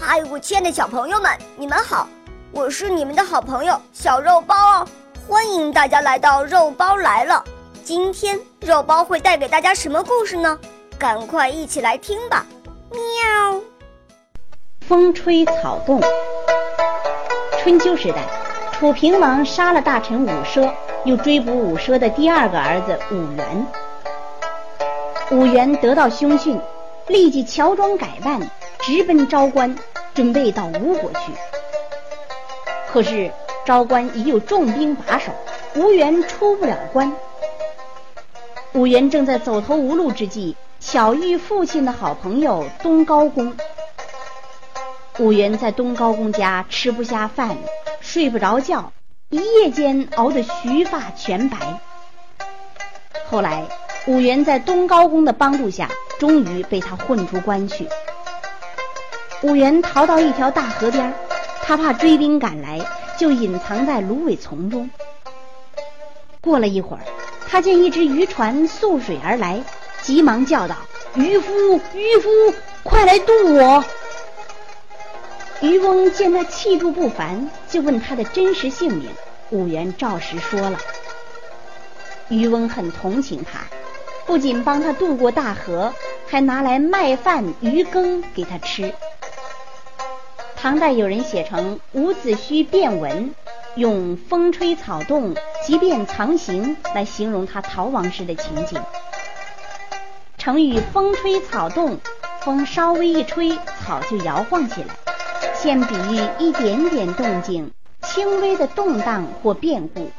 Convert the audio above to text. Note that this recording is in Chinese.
嗨，我亲爱的小朋友们，你们好！我是你们的好朋友小肉包哦，欢迎大家来到肉包来了。今天肉包会带给大家什么故事呢？赶快一起来听吧！喵。风吹草动。春秋时代，楚平王杀了大臣伍奢，又追捕伍奢的第二个儿子伍员。伍员得到凶讯，立即乔装改扮，直奔昭关，准备到吴国去。可是昭关已有重兵把守，伍员出不了关。伍员正在走投无路之际，巧遇父亲的好朋友东高公。伍员在东高公家吃不下饭，睡不着觉，一夜间熬得须发全白。后来，伍员在东高公的帮助下，终于被他混出关去。伍元逃到一条大河边，他怕追兵赶来，就隐藏在芦苇丛中。过了一会儿，他见一只渔船溯水而来，急忙叫道：“渔夫，渔夫，快来渡我！”渔翁见他气度不凡，就问他的真实姓名。伍元照实说了。渔翁很同情他，不仅帮他渡过大河，还拿来麦饭、鱼羹给他吃。唐代有人写成“伍子胥变文”，用“风吹草动，即便藏形”来形容他逃亡时的情景。成语“风吹草动”，风稍微一吹，草就摇晃起来。现比喻一点点动静，轻微的动荡或变故，